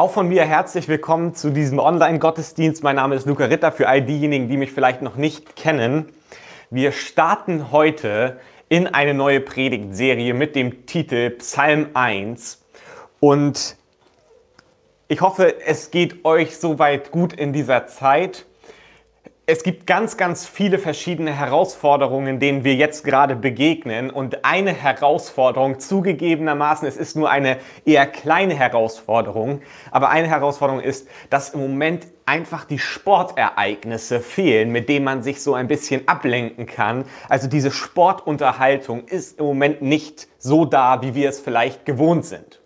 Auch von mir herzlich willkommen zu diesem Online-Gottesdienst. Mein Name ist Luca Ritter für all diejenigen, die mich vielleicht noch nicht kennen. Wir starten heute in eine neue Predigtserie mit dem Titel Psalm 1. Und ich hoffe, es geht euch soweit gut in dieser Zeit es gibt ganz, ganz viele verschiedene Herausforderungen, denen wir jetzt gerade begegnen. Und eine Herausforderung, zugegebenermaßen, es ist nur eine eher kleine Herausforderung, aber eine Herausforderung ist, dass im Moment einfach die Sportereignisse fehlen, mit denen man sich so ein bisschen ablenken kann. Also diese Sportunterhaltung ist im Moment nicht so da, wie wir es vielleicht gewohnt sind.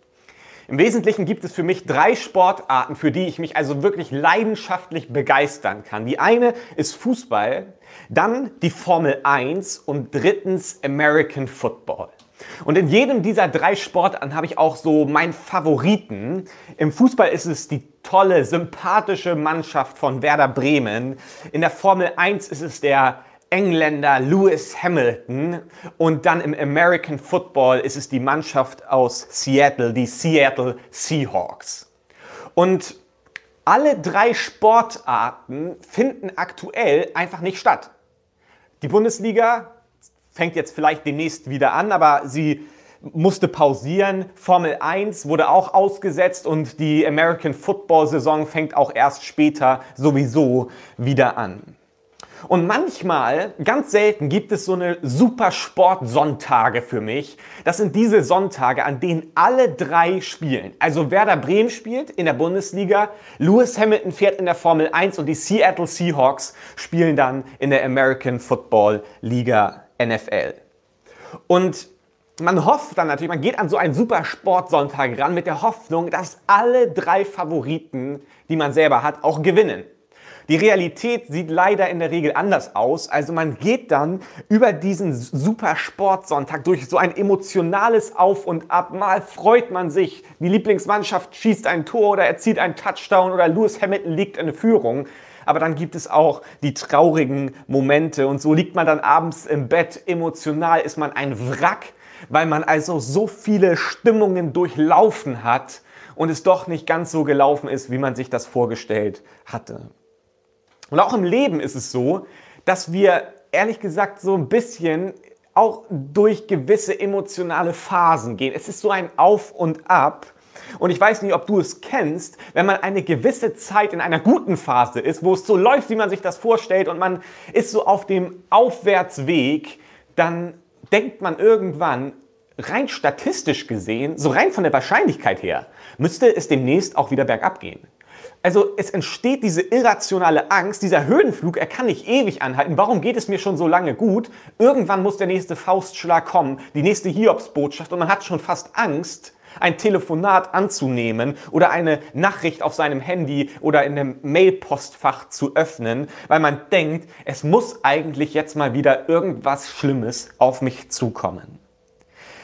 Im Wesentlichen gibt es für mich drei Sportarten, für die ich mich also wirklich leidenschaftlich begeistern kann. Die eine ist Fußball, dann die Formel 1 und drittens American Football. Und in jedem dieser drei Sportarten habe ich auch so meinen Favoriten. Im Fußball ist es die tolle, sympathische Mannschaft von Werder Bremen. In der Formel 1 ist es der Engländer Lewis Hamilton und dann im American Football ist es die Mannschaft aus Seattle, die Seattle Seahawks. Und alle drei Sportarten finden aktuell einfach nicht statt. Die Bundesliga fängt jetzt vielleicht demnächst wieder an, aber sie musste pausieren. Formel 1 wurde auch ausgesetzt und die American Football Saison fängt auch erst später sowieso wieder an. Und manchmal, ganz selten, gibt es so eine super Sportsonntage für mich. Das sind diese Sonntage, an denen alle drei spielen. Also Werder Bremen spielt in der Bundesliga, Lewis Hamilton fährt in der Formel 1 und die Seattle Seahawks spielen dann in der American Football Liga NFL. Und man hofft dann natürlich, man geht an so einen super Sportsonntag ran mit der Hoffnung, dass alle drei Favoriten, die man selber hat, auch gewinnen. Die Realität sieht leider in der Regel anders aus. Also man geht dann über diesen super Sportsonntag durch so ein emotionales Auf und Ab. Mal freut man sich, die Lieblingsmannschaft schießt ein Tor oder erzielt einen Touchdown oder Lewis Hamilton liegt in der Führung. Aber dann gibt es auch die traurigen Momente und so liegt man dann abends im Bett. Emotional ist man ein Wrack, weil man also so viele Stimmungen durchlaufen hat und es doch nicht ganz so gelaufen ist, wie man sich das vorgestellt hatte. Und auch im Leben ist es so, dass wir ehrlich gesagt so ein bisschen auch durch gewisse emotionale Phasen gehen. Es ist so ein Auf und Ab. Und ich weiß nicht, ob du es kennst, wenn man eine gewisse Zeit in einer guten Phase ist, wo es so läuft, wie man sich das vorstellt und man ist so auf dem Aufwärtsweg, dann denkt man irgendwann, rein statistisch gesehen, so rein von der Wahrscheinlichkeit her, müsste es demnächst auch wieder bergab gehen. Also es entsteht diese irrationale Angst, dieser Höhenflug, er kann nicht ewig anhalten. Warum geht es mir schon so lange gut? Irgendwann muss der nächste Faustschlag kommen, die nächste Hiobsbotschaft und man hat schon fast Angst, ein Telefonat anzunehmen oder eine Nachricht auf seinem Handy oder in einem Mailpostfach zu öffnen, weil man denkt, es muss eigentlich jetzt mal wieder irgendwas Schlimmes auf mich zukommen.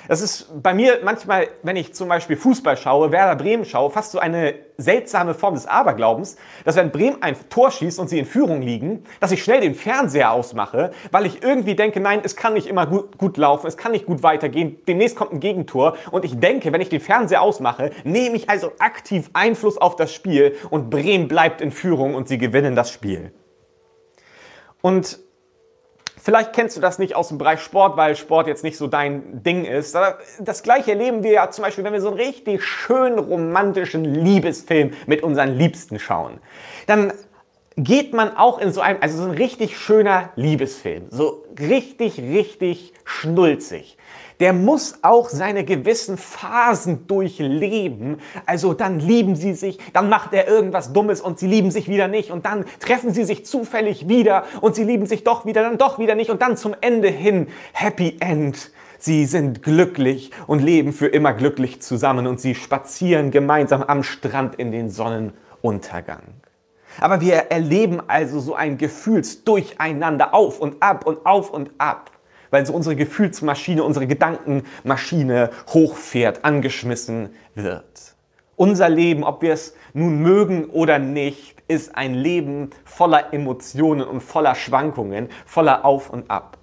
Das ist bei mir manchmal, wenn ich zum Beispiel Fußball schaue, Werder Bremen schaue, fast so eine seltsame Form des Aberglaubens, dass wenn Bremen ein Tor schießt und sie in Führung liegen, dass ich schnell den Fernseher ausmache, weil ich irgendwie denke, nein, es kann nicht immer gut, gut laufen, es kann nicht gut weitergehen, demnächst kommt ein Gegentor und ich denke, wenn ich den Fernseher ausmache, nehme ich also aktiv Einfluss auf das Spiel und Bremen bleibt in Führung und sie gewinnen das Spiel. Und Vielleicht kennst du das nicht aus dem Bereich Sport, weil Sport jetzt nicht so dein Ding ist. Das gleiche erleben wir ja zum Beispiel, wenn wir so einen richtig schönen romantischen Liebesfilm mit unseren Liebsten schauen. Dann geht man auch in so einem, also so ein richtig schöner Liebesfilm, so richtig, richtig schnulzig der muss auch seine gewissen Phasen durchleben. Also dann lieben sie sich, dann macht er irgendwas Dummes und sie lieben sich wieder nicht und dann treffen sie sich zufällig wieder und sie lieben sich doch wieder, dann doch wieder nicht und dann zum Ende hin Happy End. Sie sind glücklich und leben für immer glücklich zusammen und sie spazieren gemeinsam am Strand in den Sonnenuntergang. Aber wir erleben also so ein Gefühlsdurcheinander auf und ab und auf und ab weil so unsere Gefühlsmaschine, unsere Gedankenmaschine hochfährt, angeschmissen wird. Unser Leben, ob wir es nun mögen oder nicht, ist ein Leben voller Emotionen und voller Schwankungen, voller Auf und Ab.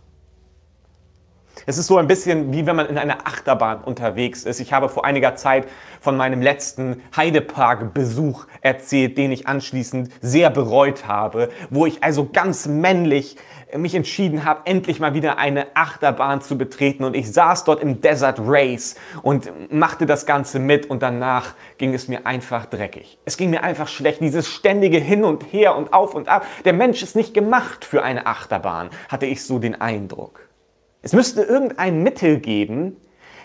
Es ist so ein bisschen wie wenn man in einer Achterbahn unterwegs ist. Ich habe vor einiger Zeit von meinem letzten Heidepark-Besuch erzählt, den ich anschließend sehr bereut habe, wo ich also ganz männlich mich entschieden habe, endlich mal wieder eine Achterbahn zu betreten. Und ich saß dort im Desert Race und machte das Ganze mit und danach ging es mir einfach dreckig. Es ging mir einfach schlecht, dieses ständige Hin und Her und auf und ab. Der Mensch ist nicht gemacht für eine Achterbahn, hatte ich so den Eindruck. Es müsste irgendein Mittel geben,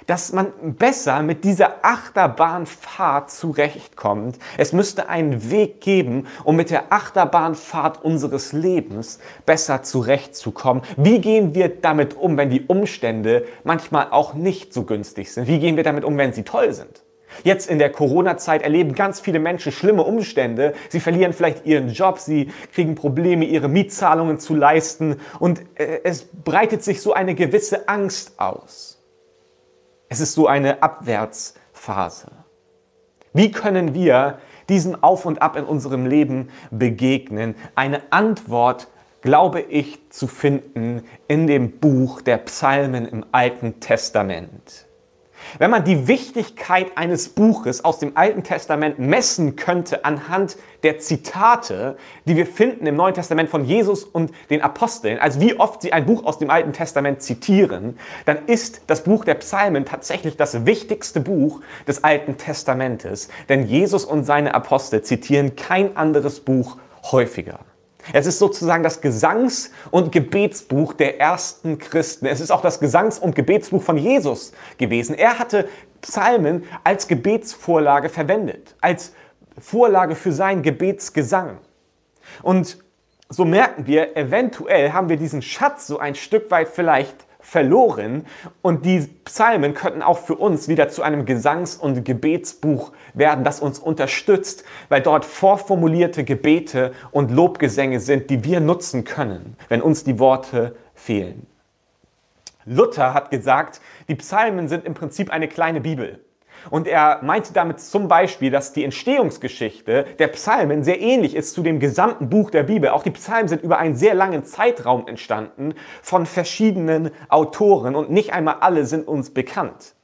dass man besser mit dieser Achterbahnfahrt zurechtkommt. Es müsste einen Weg geben, um mit der Achterbahnfahrt unseres Lebens besser zurechtzukommen. Wie gehen wir damit um, wenn die Umstände manchmal auch nicht so günstig sind? Wie gehen wir damit um, wenn sie toll sind? Jetzt in der Corona-Zeit erleben ganz viele Menschen schlimme Umstände. Sie verlieren vielleicht ihren Job, sie kriegen Probleme, ihre Mietzahlungen zu leisten und äh, es breitet sich so eine gewisse Angst aus. Es ist so eine Abwärtsphase. Wie können wir diesem Auf und Ab in unserem Leben begegnen? Eine Antwort, glaube ich, zu finden in dem Buch der Psalmen im Alten Testament. Wenn man die Wichtigkeit eines Buches aus dem Alten Testament messen könnte anhand der Zitate, die wir finden im Neuen Testament von Jesus und den Aposteln, also wie oft sie ein Buch aus dem Alten Testament zitieren, dann ist das Buch der Psalmen tatsächlich das wichtigste Buch des Alten Testamentes, denn Jesus und seine Apostel zitieren kein anderes Buch häufiger. Es ist sozusagen das Gesangs- und Gebetsbuch der ersten Christen. Es ist auch das Gesangs- und Gebetsbuch von Jesus gewesen. Er hatte Psalmen als Gebetsvorlage verwendet, als Vorlage für seinen Gebetsgesang. Und so merken wir, eventuell haben wir diesen Schatz so ein Stück weit vielleicht verloren und die Psalmen könnten auch für uns wieder zu einem Gesangs- und Gebetsbuch werden, das uns unterstützt, weil dort vorformulierte Gebete und Lobgesänge sind, die wir nutzen können, wenn uns die Worte fehlen. Luther hat gesagt, die Psalmen sind im Prinzip eine kleine Bibel. Und er meinte damit zum Beispiel, dass die Entstehungsgeschichte der Psalmen sehr ähnlich ist zu dem gesamten Buch der Bibel. Auch die Psalmen sind über einen sehr langen Zeitraum entstanden von verschiedenen Autoren und nicht einmal alle sind uns bekannt.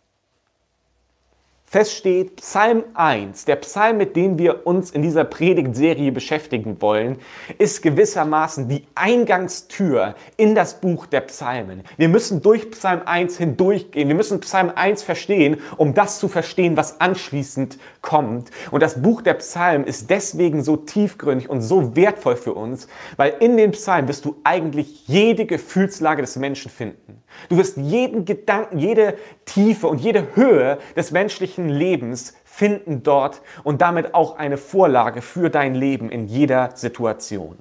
Fest steht, Psalm 1, der Psalm, mit dem wir uns in dieser Predigtserie beschäftigen wollen, ist gewissermaßen die Eingangstür in das Buch der Psalmen. Wir müssen durch Psalm 1 hindurchgehen. Wir müssen Psalm 1 verstehen, um das zu verstehen, was anschließend kommt. Und das Buch der Psalmen ist deswegen so tiefgründig und so wertvoll für uns, weil in den Psalmen wirst du eigentlich jede Gefühlslage des Menschen finden. Du wirst jeden Gedanken, jede Tiefe und jede Höhe des menschlichen Lebens finden dort und damit auch eine Vorlage für dein Leben in jeder Situation.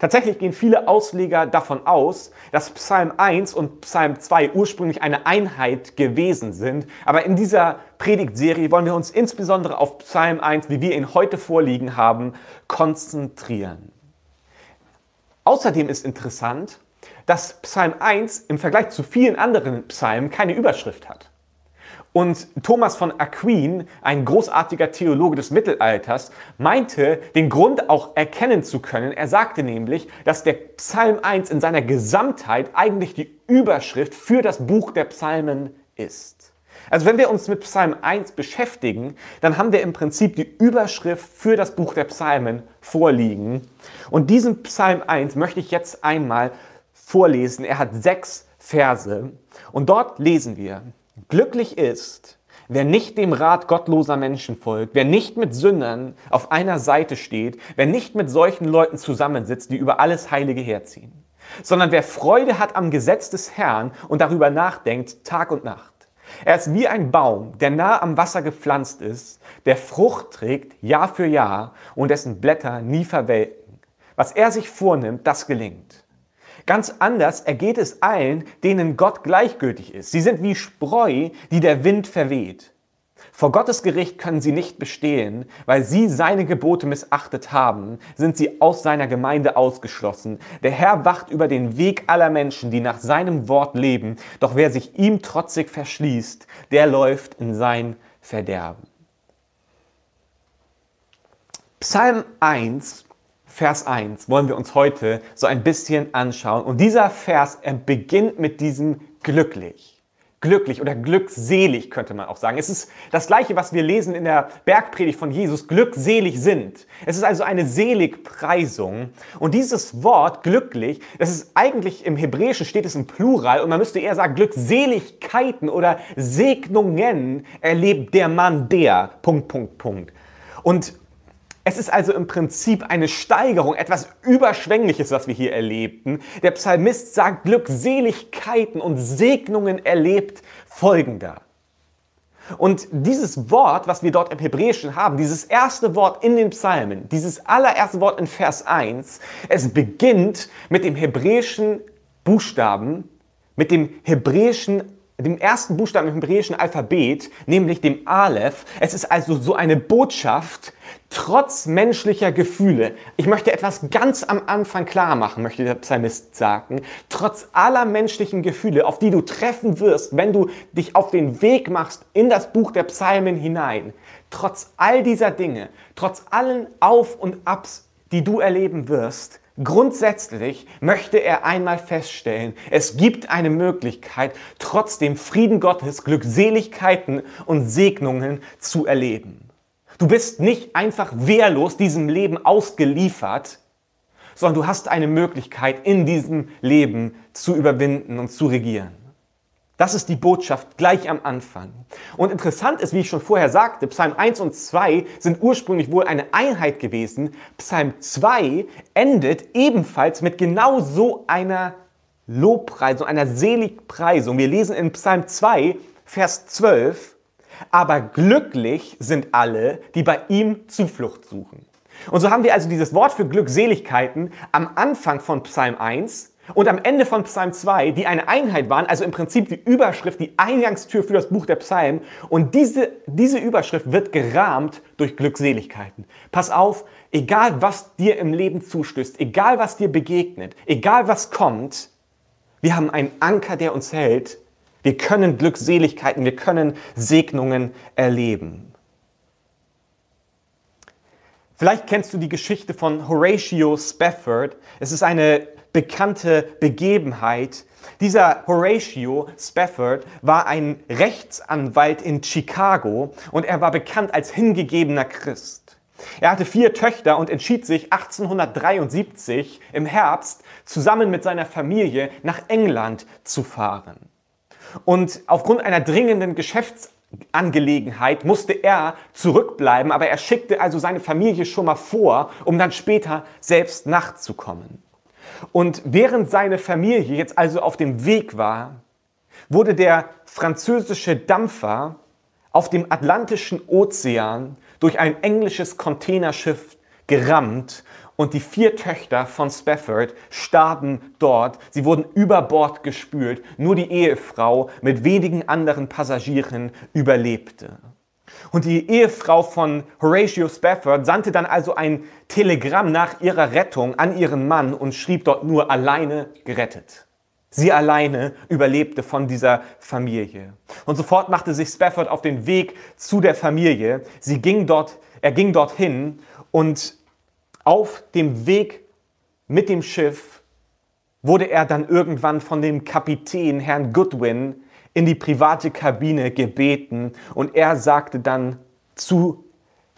Tatsächlich gehen viele Ausleger davon aus, dass Psalm 1 und Psalm 2 ursprünglich eine Einheit gewesen sind. Aber in dieser Predigtserie wollen wir uns insbesondere auf Psalm 1, wie wir ihn heute vorliegen haben, konzentrieren. Außerdem ist interessant, dass Psalm 1 im Vergleich zu vielen anderen Psalmen keine Überschrift hat. Und Thomas von Aquin, ein großartiger Theologe des Mittelalters, meinte, den Grund auch erkennen zu können. Er sagte nämlich, dass der Psalm 1 in seiner Gesamtheit eigentlich die Überschrift für das Buch der Psalmen ist. Also wenn wir uns mit Psalm 1 beschäftigen, dann haben wir im Prinzip die Überschrift für das Buch der Psalmen vorliegen. Und diesen Psalm 1 möchte ich jetzt einmal vorlesen. Er hat sechs Verse und dort lesen wir, glücklich ist, wer nicht dem Rat gottloser Menschen folgt, wer nicht mit Sündern auf einer Seite steht, wer nicht mit solchen Leuten zusammensitzt, die über alles Heilige herziehen, sondern wer Freude hat am Gesetz des Herrn und darüber nachdenkt Tag und Nacht. Er ist wie ein Baum, der nah am Wasser gepflanzt ist, der Frucht trägt Jahr für Jahr und dessen Blätter nie verwelken. Was er sich vornimmt, das gelingt. Ganz anders ergeht es allen, denen Gott gleichgültig ist. Sie sind wie Spreu, die der Wind verweht. Vor Gottes Gericht können sie nicht bestehen, weil sie seine Gebote missachtet haben, sind sie aus seiner Gemeinde ausgeschlossen. Der Herr wacht über den Weg aller Menschen, die nach seinem Wort leben, doch wer sich ihm trotzig verschließt, der läuft in sein Verderben. Psalm 1 Vers 1 wollen wir uns heute so ein bisschen anschauen. Und dieser Vers beginnt mit diesem glücklich glücklich oder glückselig, könnte man auch sagen. Es ist das Gleiche, was wir lesen in der Bergpredigt von Jesus, glückselig sind. Es ist also eine Seligpreisung. Und dieses Wort glücklich, das ist eigentlich im Hebräischen steht es im Plural und man müsste eher sagen, Glückseligkeiten oder Segnungen erlebt der Mann der, Punkt, Punkt, Punkt. Und es ist also im Prinzip eine Steigerung, etwas Überschwängliches, was wir hier erlebten. Der Psalmist sagt, Glückseligkeiten und Segnungen erlebt folgender. Und dieses Wort, was wir dort im Hebräischen haben, dieses erste Wort in den Psalmen, dieses allererste Wort in Vers 1, es beginnt mit dem hebräischen Buchstaben, mit dem hebräischen dem ersten Buchstaben im hebräischen Alphabet, nämlich dem Aleph. Es ist also so eine Botschaft, trotz menschlicher Gefühle. Ich möchte etwas ganz am Anfang klar machen, möchte der Psalmist sagen. Trotz aller menschlichen Gefühle, auf die du treffen wirst, wenn du dich auf den Weg machst in das Buch der Psalmen hinein. Trotz all dieser Dinge, trotz allen Auf und Abs, die du erleben wirst, Grundsätzlich möchte er einmal feststellen, es gibt eine Möglichkeit, trotzdem Frieden Gottes, Glückseligkeiten und Segnungen zu erleben. Du bist nicht einfach wehrlos diesem Leben ausgeliefert, sondern du hast eine Möglichkeit, in diesem Leben zu überwinden und zu regieren. Das ist die Botschaft gleich am Anfang. Und interessant ist, wie ich schon vorher sagte, Psalm 1 und 2 sind ursprünglich wohl eine Einheit gewesen. Psalm 2 endet ebenfalls mit genau so einer Lobpreisung, einer Seligpreisung. Wir lesen in Psalm 2, Vers 12, aber glücklich sind alle, die bei ihm Zuflucht suchen. Und so haben wir also dieses Wort für Glückseligkeiten am Anfang von Psalm 1 und am Ende von Psalm 2, die eine Einheit waren, also im Prinzip die Überschrift, die Eingangstür für das Buch der Psalmen. Und diese, diese Überschrift wird gerahmt durch Glückseligkeiten. Pass auf, egal was dir im Leben zustößt, egal was dir begegnet, egal was kommt, wir haben einen Anker, der uns hält. Wir können Glückseligkeiten, wir können Segnungen erleben. Vielleicht kennst du die Geschichte von Horatio Spafford. Es ist eine bekannte Begebenheit. Dieser Horatio Spafford war ein Rechtsanwalt in Chicago und er war bekannt als hingegebener Christ. Er hatte vier Töchter und entschied sich 1873 im Herbst zusammen mit seiner Familie nach England zu fahren. Und aufgrund einer dringenden Geschäftsangelegenheit musste er zurückbleiben, aber er schickte also seine Familie schon mal vor, um dann später selbst nachzukommen. Und während seine Familie jetzt also auf dem Weg war, wurde der französische Dampfer auf dem Atlantischen Ozean durch ein englisches Containerschiff gerammt und die vier Töchter von Spafford starben dort. Sie wurden über Bord gespült. Nur die Ehefrau mit wenigen anderen Passagieren überlebte. Und die Ehefrau von Horatio Spafford sandte dann also ein Telegramm nach ihrer Rettung an ihren Mann und schrieb dort nur alleine gerettet. Sie alleine überlebte von dieser Familie. Und sofort machte sich Spafford auf den Weg zu der Familie. Sie ging dort, er ging dorthin und auf dem Weg mit dem Schiff wurde er dann irgendwann von dem Kapitän Herrn Goodwin in die private Kabine gebeten und er sagte dann zu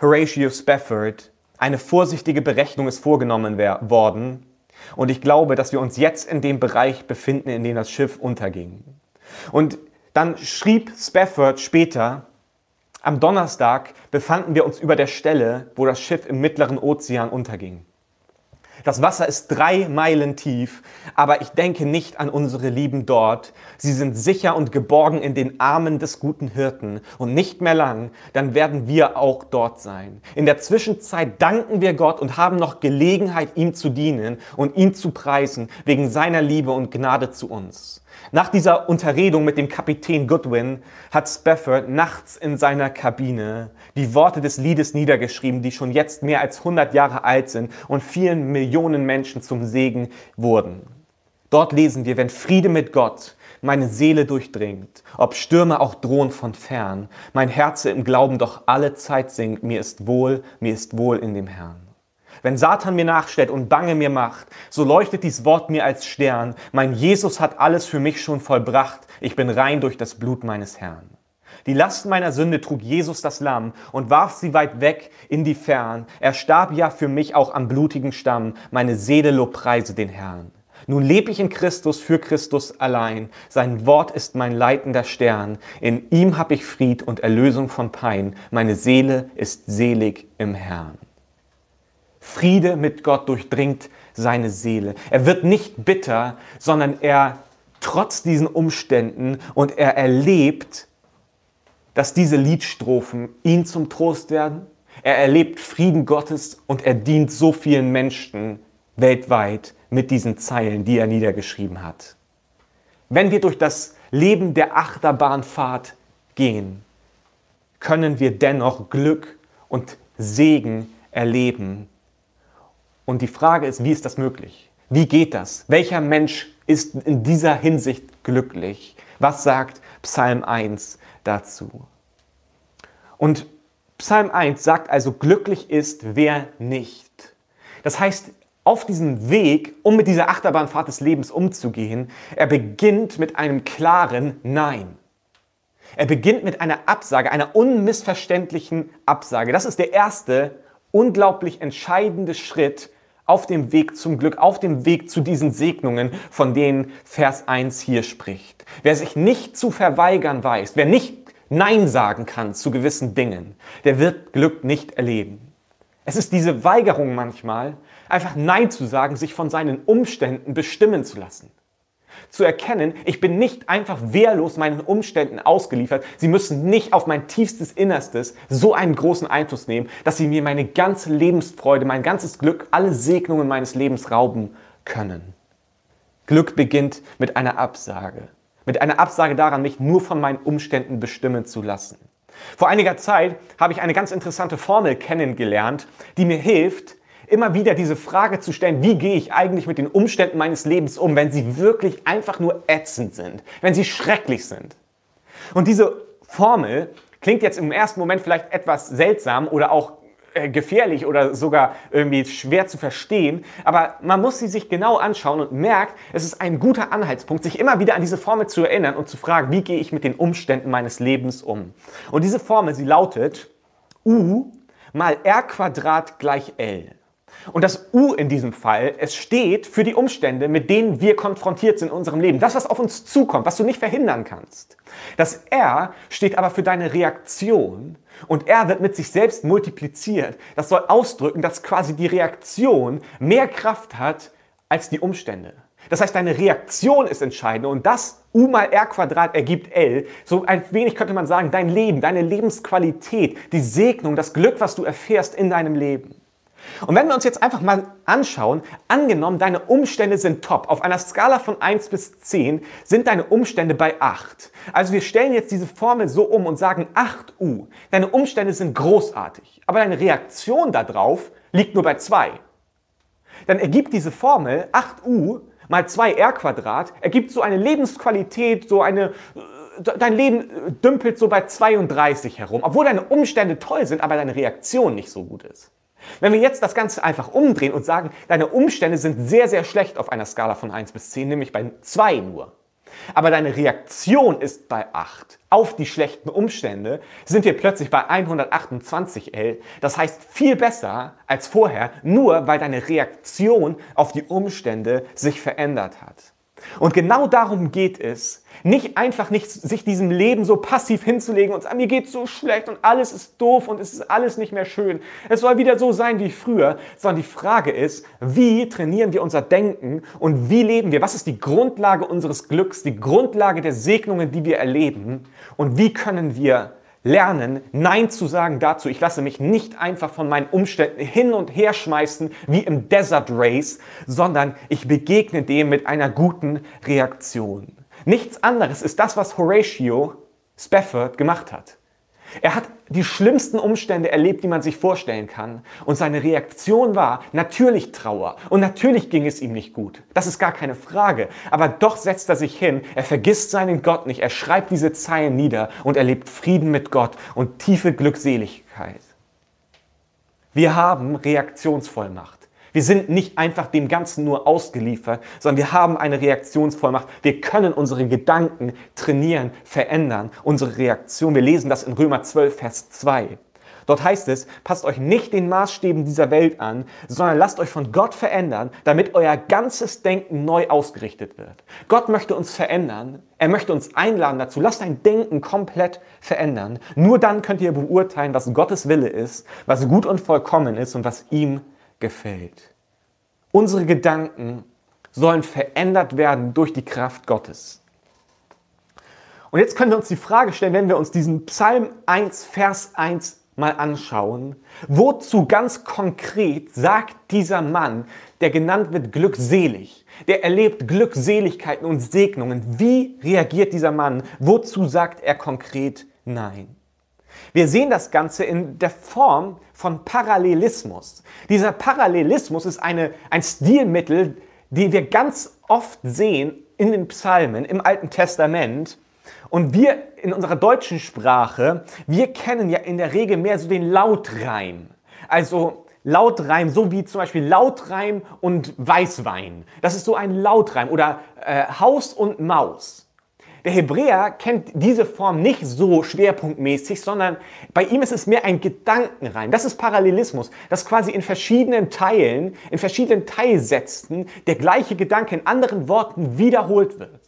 Horatio Spafford, eine vorsichtige Berechnung ist vorgenommen worden und ich glaube, dass wir uns jetzt in dem Bereich befinden, in dem das Schiff unterging. Und dann schrieb Spafford später, am Donnerstag befanden wir uns über der Stelle, wo das Schiff im mittleren Ozean unterging. Das Wasser ist drei Meilen tief, aber ich denke nicht an unsere Lieben dort. Sie sind sicher und geborgen in den Armen des guten Hirten. Und nicht mehr lang, dann werden wir auch dort sein. In der Zwischenzeit danken wir Gott und haben noch Gelegenheit, ihm zu dienen und ihn zu preisen wegen seiner Liebe und Gnade zu uns. Nach dieser Unterredung mit dem Kapitän Goodwin hat Spafford nachts in seiner Kabine die Worte des Liedes niedergeschrieben, die schon jetzt mehr als 100 Jahre alt sind und vielen Millionen Menschen zum Segen wurden. Dort lesen wir, wenn Friede mit Gott meine Seele durchdringt, ob Stürme auch drohen von fern, mein Herz im Glauben doch alle Zeit singt, mir ist wohl, mir ist wohl in dem Herrn. Wenn Satan mir nachstellt und Bange mir macht, so leuchtet dies Wort mir als Stern. Mein Jesus hat alles für mich schon vollbracht. Ich bin rein durch das Blut meines Herrn. Die Last meiner Sünde trug Jesus das Lamm und warf sie weit weg in die Fern. Er starb ja für mich auch am blutigen Stamm. Meine Seele lobpreise den Herrn. Nun lebe ich in Christus für Christus allein. Sein Wort ist mein leitender Stern. In ihm habe ich Fried und Erlösung von Pein. Meine Seele ist selig im Herrn. Friede mit Gott durchdringt seine Seele. Er wird nicht bitter, sondern er trotz diesen Umständen und er erlebt, dass diese Liedstrophen ihn zum Trost werden. Er erlebt Frieden Gottes und er dient so vielen Menschen weltweit mit diesen Zeilen, die er niedergeschrieben hat. Wenn wir durch das Leben der Achterbahnfahrt gehen, können wir dennoch Glück und Segen erleben. Und die Frage ist, wie ist das möglich? Wie geht das? Welcher Mensch ist in dieser Hinsicht glücklich? Was sagt Psalm 1 dazu? Und Psalm 1 sagt also, glücklich ist wer nicht. Das heißt, auf diesem Weg, um mit dieser Achterbahnfahrt des Lebens umzugehen, er beginnt mit einem klaren Nein. Er beginnt mit einer Absage, einer unmissverständlichen Absage. Das ist der erste unglaublich entscheidende Schritt auf dem Weg zum Glück, auf dem Weg zu diesen Segnungen, von denen Vers 1 hier spricht. Wer sich nicht zu verweigern weiß, wer nicht Nein sagen kann zu gewissen Dingen, der wird Glück nicht erleben. Es ist diese Weigerung manchmal, einfach Nein zu sagen, sich von seinen Umständen bestimmen zu lassen. Zu erkennen, ich bin nicht einfach wehrlos meinen Umständen ausgeliefert. Sie müssen nicht auf mein tiefstes Innerstes so einen großen Einfluss nehmen, dass sie mir meine ganze Lebensfreude, mein ganzes Glück, alle Segnungen meines Lebens rauben können. Glück beginnt mit einer Absage. Mit einer Absage daran, mich nur von meinen Umständen bestimmen zu lassen. Vor einiger Zeit habe ich eine ganz interessante Formel kennengelernt, die mir hilft, immer wieder diese Frage zu stellen, wie gehe ich eigentlich mit den Umständen meines Lebens um, wenn sie wirklich einfach nur ätzend sind, wenn sie schrecklich sind. Und diese Formel klingt jetzt im ersten Moment vielleicht etwas seltsam oder auch äh, gefährlich oder sogar irgendwie schwer zu verstehen, aber man muss sie sich genau anschauen und merkt, es ist ein guter Anhaltspunkt, sich immer wieder an diese Formel zu erinnern und zu fragen, wie gehe ich mit den Umständen meines Lebens um. Und diese Formel, sie lautet U mal R Quadrat gleich L. Und das U in diesem Fall, es steht für die Umstände, mit denen wir konfrontiert sind in unserem Leben. Das, was auf uns zukommt, was du nicht verhindern kannst. Das R steht aber für deine Reaktion und R wird mit sich selbst multipliziert. Das soll ausdrücken, dass quasi die Reaktion mehr Kraft hat als die Umstände. Das heißt, deine Reaktion ist entscheidend und das U mal R Quadrat ergibt L. So ein wenig könnte man sagen, dein Leben, deine Lebensqualität, die Segnung, das Glück, was du erfährst in deinem Leben. Und wenn wir uns jetzt einfach mal anschauen, angenommen, deine Umstände sind top. Auf einer Skala von 1 bis 10 sind deine Umstände bei 8. Also wir stellen jetzt diese Formel so um und sagen 8u. Deine Umstände sind großartig, aber deine Reaktion darauf liegt nur bei 2. Dann ergibt diese Formel 8u mal 2r Quadrat, ergibt so eine Lebensqualität, so eine dein Leben dümpelt so bei 32 herum, obwohl deine Umstände toll sind, aber deine Reaktion nicht so gut ist. Wenn wir jetzt das Ganze einfach umdrehen und sagen, deine Umstände sind sehr, sehr schlecht auf einer Skala von 1 bis 10, nämlich bei 2 nur. Aber deine Reaktion ist bei 8. Auf die schlechten Umstände sind wir plötzlich bei 128 L. Das heißt viel besser als vorher, nur weil deine Reaktion auf die Umstände sich verändert hat. Und genau darum geht es, nicht einfach nicht sich diesem Leben so passiv hinzulegen und sagen, mir geht's so schlecht und alles ist doof und es ist alles nicht mehr schön. Es soll wieder so sein wie früher, sondern die Frage ist, wie trainieren wir unser Denken und wie leben wir? Was ist die Grundlage unseres Glücks, die Grundlage der Segnungen, die wir erleben und wie können wir lernen, Nein zu sagen dazu. Ich lasse mich nicht einfach von meinen Umständen hin und her schmeißen wie im Desert Race, sondern ich begegne dem mit einer guten Reaktion. Nichts anderes ist das, was Horatio Spafford gemacht hat. Er hat die schlimmsten Umstände erlebt, die man sich vorstellen kann. Und seine Reaktion war natürlich Trauer. Und natürlich ging es ihm nicht gut. Das ist gar keine Frage. Aber doch setzt er sich hin. Er vergisst seinen Gott nicht. Er schreibt diese Zeilen nieder und erlebt Frieden mit Gott und tiefe Glückseligkeit. Wir haben Reaktionsvollmacht. Wir sind nicht einfach dem Ganzen nur ausgeliefert, sondern wir haben eine Reaktionsvollmacht. Wir können unsere Gedanken trainieren, verändern, unsere Reaktion. Wir lesen das in Römer 12, Vers 2. Dort heißt es, passt euch nicht den Maßstäben dieser Welt an, sondern lasst euch von Gott verändern, damit euer ganzes Denken neu ausgerichtet wird. Gott möchte uns verändern. Er möchte uns einladen dazu. Lasst dein Denken komplett verändern. Nur dann könnt ihr beurteilen, was Gottes Wille ist, was gut und vollkommen ist und was ihm gefällt. Unsere Gedanken sollen verändert werden durch die Kraft Gottes. Und jetzt können wir uns die Frage stellen, wenn wir uns diesen Psalm 1, Vers 1 mal anschauen, wozu ganz konkret sagt dieser Mann, der genannt wird glückselig, der erlebt Glückseligkeiten und Segnungen, wie reagiert dieser Mann, wozu sagt er konkret Nein? Wir sehen das Ganze in der Form von Parallelismus. Dieser Parallelismus ist eine, ein Stilmittel, den wir ganz oft sehen in den Psalmen im Alten Testament. Und wir in unserer deutschen Sprache, wir kennen ja in der Regel mehr so den Lautreim. Also Lautreim, so wie zum Beispiel Lautreim und Weißwein. Das ist so ein Lautreim oder äh, Haus und Maus. Der Hebräer kennt diese Form nicht so schwerpunktmäßig, sondern bei ihm ist es mehr ein Gedankenreim. Das ist Parallelismus, dass quasi in verschiedenen Teilen, in verschiedenen Teilsätzen der gleiche Gedanke in anderen Worten wiederholt wird.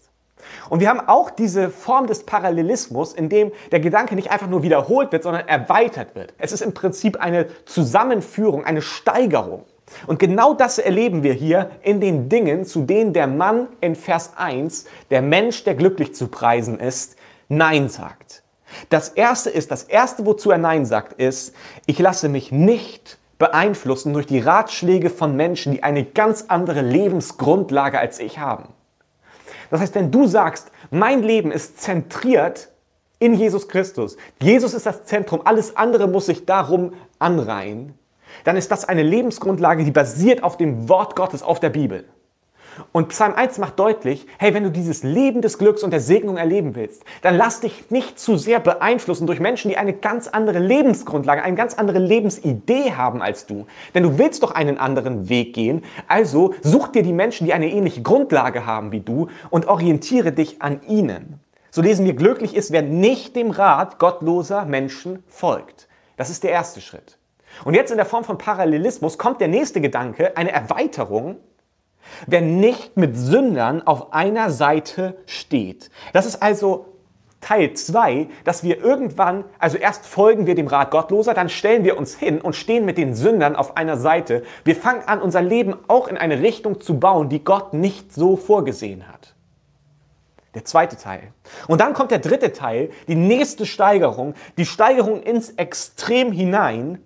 Und wir haben auch diese Form des Parallelismus, in dem der Gedanke nicht einfach nur wiederholt wird, sondern erweitert wird. Es ist im Prinzip eine Zusammenführung, eine Steigerung. Und genau das erleben wir hier in den Dingen, zu denen der Mann in Vers 1, der Mensch, der glücklich zu preisen ist, Nein sagt. Das erste ist, das erste, wozu er Nein sagt, ist, ich lasse mich nicht beeinflussen durch die Ratschläge von Menschen, die eine ganz andere Lebensgrundlage als ich haben. Das heißt, wenn du sagst, mein Leben ist zentriert in Jesus Christus, Jesus ist das Zentrum, alles andere muss sich darum anreihen, dann ist das eine Lebensgrundlage, die basiert auf dem Wort Gottes, auf der Bibel. Und Psalm 1 macht deutlich, hey, wenn du dieses Leben des Glücks und der Segnung erleben willst, dann lass dich nicht zu sehr beeinflussen durch Menschen, die eine ganz andere Lebensgrundlage, eine ganz andere Lebensidee haben als du. Denn du willst doch einen anderen Weg gehen. Also such dir die Menschen, die eine ähnliche Grundlage haben wie du und orientiere dich an ihnen. So lesen wir, glücklich ist, wer nicht dem Rat gottloser Menschen folgt. Das ist der erste Schritt. Und jetzt in der Form von Parallelismus kommt der nächste Gedanke, eine Erweiterung, wer nicht mit Sündern auf einer Seite steht. Das ist also Teil 2, dass wir irgendwann, also erst folgen wir dem Rat Gottloser, dann stellen wir uns hin und stehen mit den Sündern auf einer Seite. Wir fangen an, unser Leben auch in eine Richtung zu bauen, die Gott nicht so vorgesehen hat. Der zweite Teil. Und dann kommt der dritte Teil, die nächste Steigerung, die Steigerung ins Extrem hinein,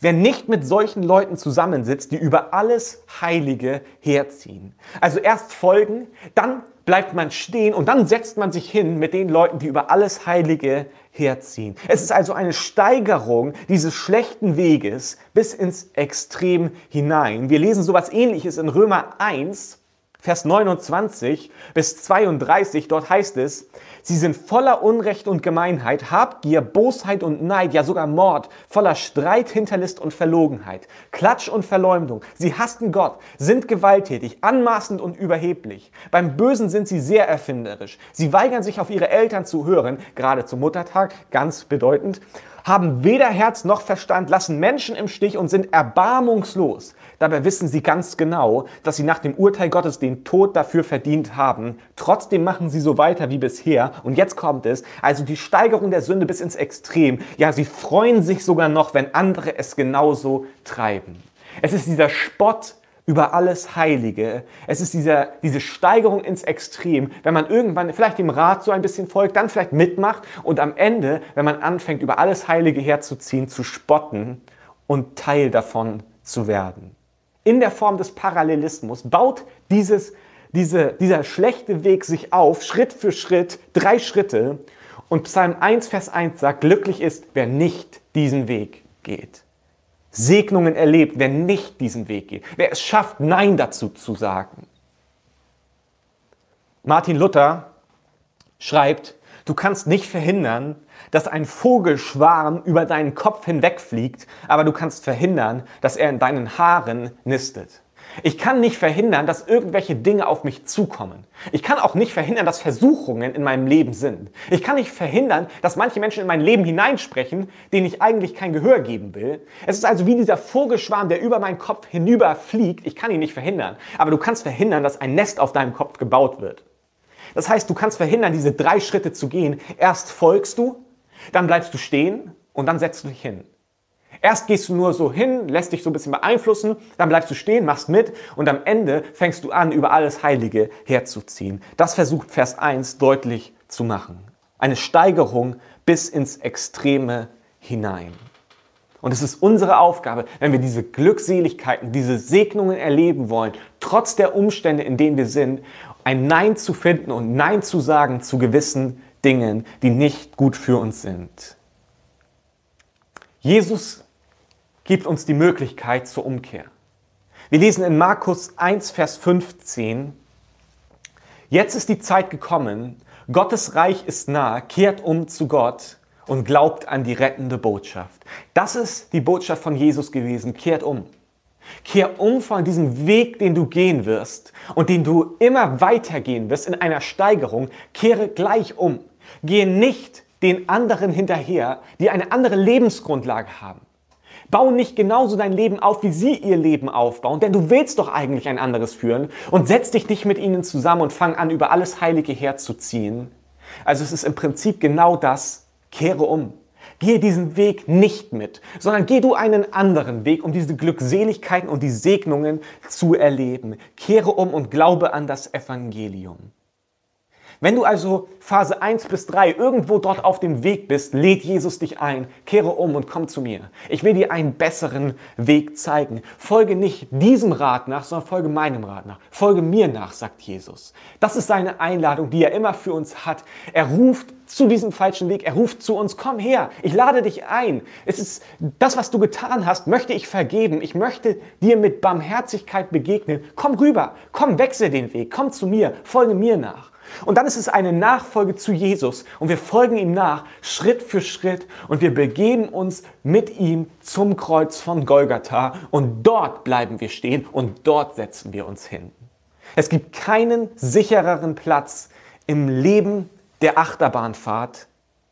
Wer nicht mit solchen Leuten zusammensitzt, die über alles Heilige herziehen. Also erst folgen, dann bleibt man stehen und dann setzt man sich hin mit den Leuten, die über alles Heilige herziehen. Es ist also eine Steigerung dieses schlechten Weges bis ins Extrem hinein. Wir lesen sowas ähnliches in Römer 1, Vers 29 bis 32, dort heißt es, sie sind voller Unrecht und Gemeinheit, Habgier, Bosheit und Neid, ja sogar Mord, voller Streit, Hinterlist und Verlogenheit, Klatsch und Verleumdung. Sie hassen Gott, sind gewalttätig, anmaßend und überheblich. Beim Bösen sind sie sehr erfinderisch. Sie weigern sich auf ihre Eltern zu hören, gerade zum Muttertag, ganz bedeutend haben weder Herz noch Verstand, lassen Menschen im Stich und sind erbarmungslos. Dabei wissen sie ganz genau, dass sie nach dem Urteil Gottes den Tod dafür verdient haben. Trotzdem machen sie so weiter wie bisher. Und jetzt kommt es, also die Steigerung der Sünde bis ins Extrem. Ja, sie freuen sich sogar noch, wenn andere es genauso treiben. Es ist dieser Spott über alles Heilige. Es ist dieser, diese Steigerung ins Extrem, wenn man irgendwann vielleicht dem Rat so ein bisschen folgt, dann vielleicht mitmacht und am Ende, wenn man anfängt, über alles Heilige herzuziehen, zu spotten und Teil davon zu werden. In der Form des Parallelismus baut dieses, diese, dieser schlechte Weg sich auf, Schritt für Schritt, drei Schritte. Und Psalm 1, Vers 1 sagt, glücklich ist, wer nicht diesen Weg geht. Segnungen erlebt, wer nicht diesen Weg geht, wer es schafft, Nein dazu zu sagen. Martin Luther schreibt, Du kannst nicht verhindern, dass ein Vogelschwarm über deinen Kopf hinwegfliegt, aber du kannst verhindern, dass er in deinen Haaren nistet. Ich kann nicht verhindern, dass irgendwelche Dinge auf mich zukommen. Ich kann auch nicht verhindern, dass Versuchungen in meinem Leben sind. Ich kann nicht verhindern, dass manche Menschen in mein Leben hineinsprechen, denen ich eigentlich kein Gehör geben will. Es ist also wie dieser Vogelschwarm, der über meinen Kopf hinüberfliegt. Ich kann ihn nicht verhindern. Aber du kannst verhindern, dass ein Nest auf deinem Kopf gebaut wird. Das heißt, du kannst verhindern, diese drei Schritte zu gehen. Erst folgst du, dann bleibst du stehen und dann setzt du dich hin. Erst gehst du nur so hin, lässt dich so ein bisschen beeinflussen, dann bleibst du stehen, machst mit und am Ende fängst du an, über alles Heilige herzuziehen. Das versucht Vers 1 deutlich zu machen. Eine Steigerung bis ins Extreme hinein. Und es ist unsere Aufgabe, wenn wir diese Glückseligkeiten, diese Segnungen erleben wollen, trotz der Umstände, in denen wir sind, ein Nein zu finden und Nein zu sagen zu gewissen Dingen, die nicht gut für uns sind. Jesus gibt uns die Möglichkeit zur Umkehr. Wir lesen in Markus 1, Vers 15, Jetzt ist die Zeit gekommen, Gottes Reich ist nah, kehrt um zu Gott und glaubt an die rettende Botschaft. Das ist die Botschaft von Jesus gewesen, kehrt um. Kehr um von diesem Weg, den du gehen wirst und den du immer weitergehen wirst in einer Steigerung. Kehre gleich um. Gehe nicht den anderen hinterher, die eine andere Lebensgrundlage haben. Bau nicht genauso dein Leben auf, wie sie ihr Leben aufbauen, denn du willst doch eigentlich ein anderes führen und setz dich nicht mit ihnen zusammen und fang an, über alles Heilige herzuziehen. Also es ist im Prinzip genau das, kehre um. Gehe diesen Weg nicht mit, sondern geh du einen anderen Weg, um diese Glückseligkeiten und die Segnungen zu erleben. Kehre um und glaube an das Evangelium. Wenn du also Phase 1 bis 3 irgendwo dort auf dem Weg bist, lädt Jesus dich ein, kehre um und komm zu mir. Ich will dir einen besseren Weg zeigen. Folge nicht diesem Rat nach, sondern folge meinem Rat nach. Folge mir nach, sagt Jesus. Das ist seine Einladung, die er immer für uns hat. Er ruft zu diesem falschen Weg. Er ruft zu uns, komm her, ich lade dich ein. Es ist das, was du getan hast, möchte ich vergeben. Ich möchte dir mit Barmherzigkeit begegnen. Komm rüber, komm, wechsle den Weg, komm zu mir, folge mir nach. Und dann ist es eine Nachfolge zu Jesus. Und wir folgen ihm nach, Schritt für Schritt. Und wir begeben uns mit ihm zum Kreuz von Golgatha. Und dort bleiben wir stehen. Und dort setzen wir uns hin. Es gibt keinen sichereren Platz im Leben der Achterbahnfahrt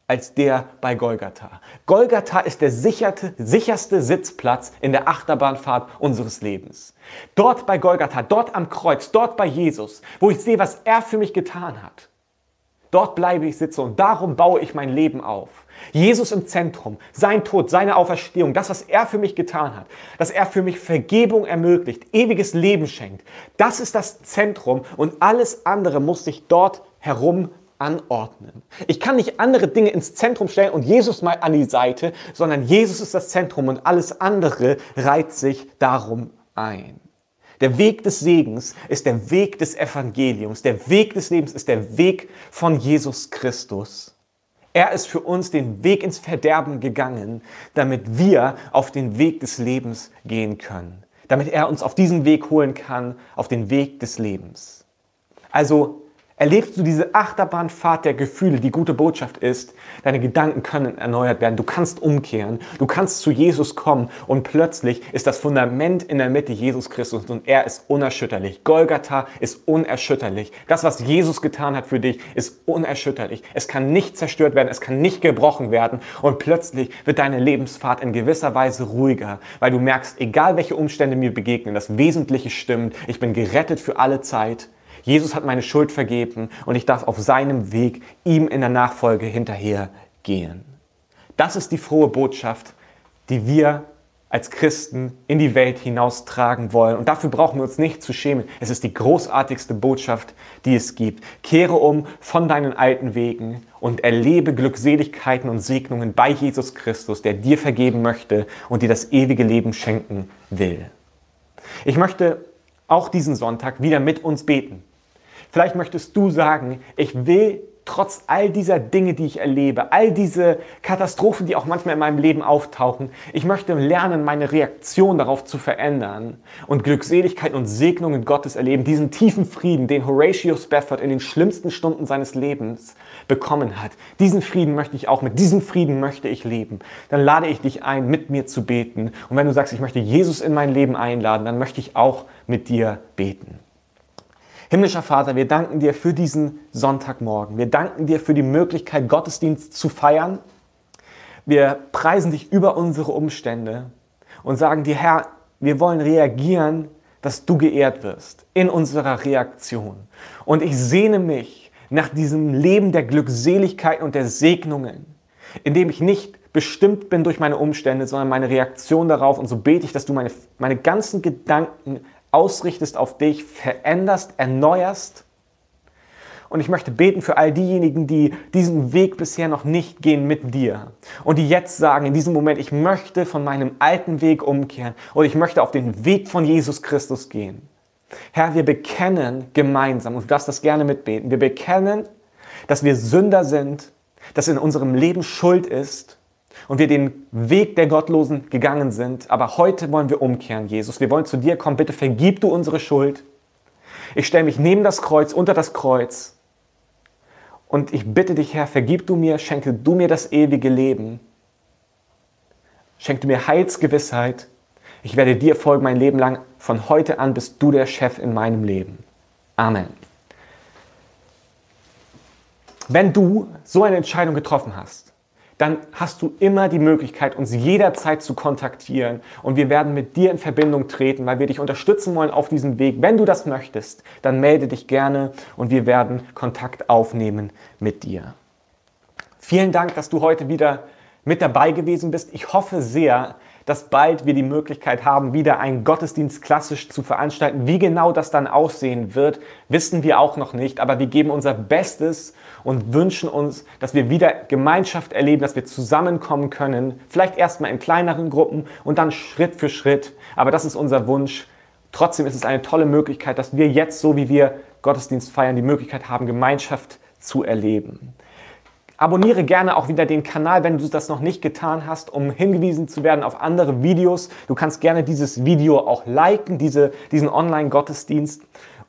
als der bei Golgatha. Golgatha ist der sicherte, sicherste Sitzplatz in der Achterbahnfahrt unseres Lebens. Dort bei Golgatha, dort am Kreuz, dort bei Jesus, wo ich sehe, was er für mich getan hat. Dort bleibe ich sitzen und darum baue ich mein Leben auf. Jesus im Zentrum, sein Tod, seine Auferstehung, das, was er für mich getan hat, dass er für mich Vergebung ermöglicht, ewiges Leben schenkt, das ist das Zentrum und alles andere muss sich dort herum anordnen. Ich kann nicht andere Dinge ins Zentrum stellen und Jesus mal an die Seite, sondern Jesus ist das Zentrum und alles andere reiht sich darum ein. Der Weg des Segens ist der Weg des Evangeliums. Der Weg des Lebens ist der Weg von Jesus Christus. Er ist für uns den Weg ins Verderben gegangen, damit wir auf den Weg des Lebens gehen können. Damit er uns auf diesen Weg holen kann, auf den Weg des Lebens. Also Erlebst du diese Achterbahnfahrt der Gefühle, die gute Botschaft ist, deine Gedanken können erneuert werden, du kannst umkehren, du kannst zu Jesus kommen und plötzlich ist das Fundament in der Mitte Jesus Christus und er ist unerschütterlich. Golgatha ist unerschütterlich. Das, was Jesus getan hat für dich, ist unerschütterlich. Es kann nicht zerstört werden, es kann nicht gebrochen werden und plötzlich wird deine Lebensfahrt in gewisser Weise ruhiger, weil du merkst, egal welche Umstände mir begegnen, das Wesentliche stimmt, ich bin gerettet für alle Zeit Jesus hat meine Schuld vergeben und ich darf auf seinem Weg ihm in der Nachfolge hinterher gehen. Das ist die frohe Botschaft, die wir als Christen in die Welt hinaustragen wollen. Und dafür brauchen wir uns nicht zu schämen. Es ist die großartigste Botschaft, die es gibt. Kehre um von deinen alten Wegen und erlebe Glückseligkeiten und Segnungen bei Jesus Christus, der dir vergeben möchte und dir das ewige Leben schenken will. Ich möchte auch diesen Sonntag wieder mit uns beten. Vielleicht möchtest du sagen, ich will trotz all dieser Dinge, die ich erlebe, all diese Katastrophen, die auch manchmal in meinem Leben auftauchen, ich möchte lernen, meine Reaktion darauf zu verändern und Glückseligkeit und Segnungen Gottes erleben, diesen tiefen Frieden, den Horatio Spafford in den schlimmsten Stunden seines Lebens bekommen hat. Diesen Frieden möchte ich auch, mit diesem Frieden möchte ich leben. Dann lade ich dich ein, mit mir zu beten. Und wenn du sagst, ich möchte Jesus in mein Leben einladen, dann möchte ich auch mit dir beten. Himmlischer Vater, wir danken dir für diesen Sonntagmorgen. Wir danken dir für die Möglichkeit, Gottesdienst zu feiern. Wir preisen dich über unsere Umstände und sagen dir, Herr, wir wollen reagieren, dass du geehrt wirst in unserer Reaktion. Und ich sehne mich nach diesem Leben der Glückseligkeit und der Segnungen, in dem ich nicht bestimmt bin durch meine Umstände, sondern meine Reaktion darauf. Und so bete ich, dass du meine, meine ganzen Gedanken ausrichtest auf dich, veränderst, erneuerst. Und ich möchte beten für all diejenigen, die diesen Weg bisher noch nicht gehen mit dir und die jetzt sagen, in diesem Moment, ich möchte von meinem alten Weg umkehren und ich möchte auf den Weg von Jesus Christus gehen. Herr, wir bekennen gemeinsam, und du darfst das gerne mitbeten, wir bekennen, dass wir Sünder sind, dass in unserem Leben Schuld ist und wir den Weg der Gottlosen gegangen sind. Aber heute wollen wir umkehren, Jesus. Wir wollen zu dir kommen. Bitte vergib du unsere Schuld. Ich stelle mich neben das Kreuz, unter das Kreuz. Und ich bitte dich, Herr, vergib du mir, schenke du mir das ewige Leben. Schenke du mir Heilsgewissheit. Ich werde dir folgen mein Leben lang. Von heute an bist du der Chef in meinem Leben. Amen. Wenn du so eine Entscheidung getroffen hast, dann hast du immer die Möglichkeit, uns jederzeit zu kontaktieren und wir werden mit dir in Verbindung treten, weil wir dich unterstützen wollen auf diesem Weg. Wenn du das möchtest, dann melde dich gerne und wir werden Kontakt aufnehmen mit dir. Vielen Dank, dass du heute wieder mit dabei gewesen bist. Ich hoffe sehr, dass bald wir die Möglichkeit haben, wieder einen Gottesdienst klassisch zu veranstalten. Wie genau das dann aussehen wird, wissen wir auch noch nicht, aber wir geben unser Bestes und wünschen uns, dass wir wieder Gemeinschaft erleben, dass wir zusammenkommen können, vielleicht erstmal in kleineren Gruppen und dann Schritt für Schritt. Aber das ist unser Wunsch. Trotzdem ist es eine tolle Möglichkeit, dass wir jetzt, so wie wir Gottesdienst feiern, die Möglichkeit haben, Gemeinschaft zu erleben. Abonniere gerne auch wieder den Kanal, wenn du das noch nicht getan hast, um hingewiesen zu werden auf andere Videos. Du kannst gerne dieses Video auch liken, diese, diesen Online-Gottesdienst.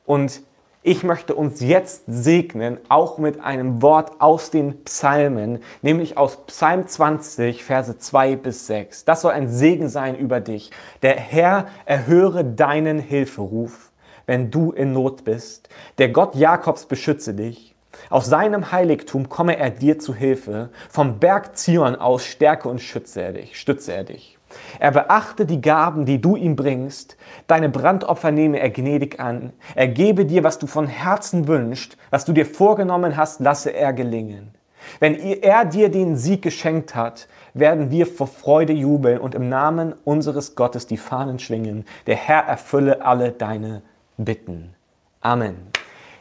Und ich möchte uns jetzt segnen, auch mit einem Wort aus den Psalmen, nämlich aus Psalm 20, Verse 2 bis 6. Das soll ein Segen sein über dich. Der Herr erhöre deinen Hilferuf, wenn du in Not bist. Der Gott Jakobs beschütze dich. Aus seinem Heiligtum komme er dir zu Hilfe. Vom Berg Zion aus stärke und schütze er dich, stütze er dich. Er beachte die Gaben, die du ihm bringst. Deine Brandopfer nehme er gnädig an. Er gebe dir, was du von Herzen wünschst, was du dir vorgenommen hast, lasse er gelingen. Wenn er dir den Sieg geschenkt hat, werden wir vor Freude jubeln und im Namen unseres Gottes die Fahnen schwingen. Der Herr erfülle alle deine Bitten. Amen.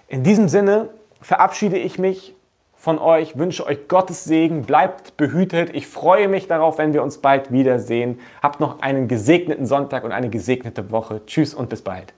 In diesem Sinne verabschiede ich mich von euch, wünsche euch Gottes Segen, bleibt behütet. Ich freue mich darauf, wenn wir uns bald wiedersehen. Habt noch einen gesegneten Sonntag und eine gesegnete Woche. Tschüss und bis bald.